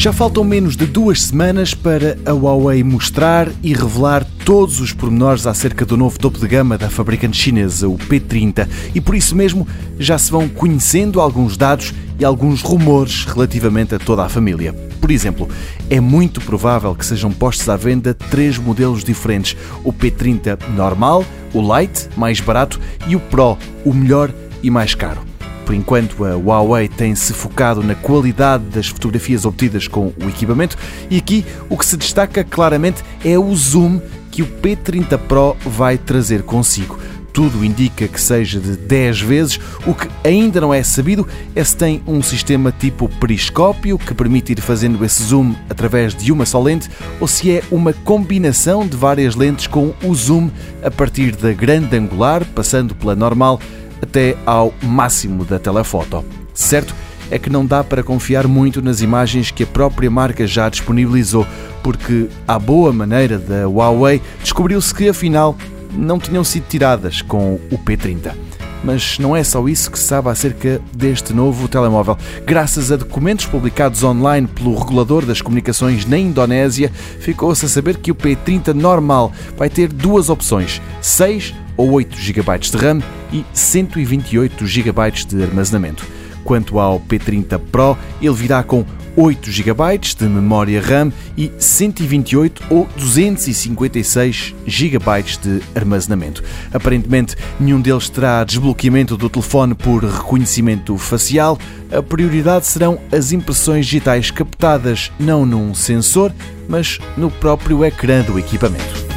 Já faltam menos de duas semanas para a Huawei mostrar e revelar todos os pormenores acerca do novo topo de gama da fabricante chinesa, o P30, e por isso mesmo já se vão conhecendo alguns dados e alguns rumores relativamente a toda a família. Por exemplo, é muito provável que sejam postos à venda três modelos diferentes: o P30 normal, o Lite, mais barato, e o Pro, o melhor e mais caro. Por enquanto, a Huawei tem-se focado na qualidade das fotografias obtidas com o equipamento e aqui o que se destaca claramente é o zoom que o P30 Pro vai trazer consigo. Tudo indica que seja de 10 vezes, o que ainda não é sabido é se tem um sistema tipo periscópio que permite ir fazendo esse zoom através de uma só lente ou se é uma combinação de várias lentes com o zoom a partir da grande angular, passando pela normal até ao máximo da telefoto. Certo é que não dá para confiar muito nas imagens que a própria marca já disponibilizou, porque, à boa maneira da Huawei, descobriu-se que afinal não tinham sido tiradas com o P30. Mas não é só isso que se sabe acerca deste novo telemóvel. Graças a documentos publicados online pelo regulador das comunicações na Indonésia, ficou-se a saber que o P30 normal vai ter duas opções: 6 ou 8 GB de RAM e 128 GB de armazenamento. Quanto ao P30 Pro, ele virá com 8 GB de memória RAM e 128 ou 256 GB de armazenamento. Aparentemente, nenhum deles terá desbloqueamento do telefone por reconhecimento facial. A prioridade serão as impressões digitais captadas não num sensor, mas no próprio ecrã do equipamento.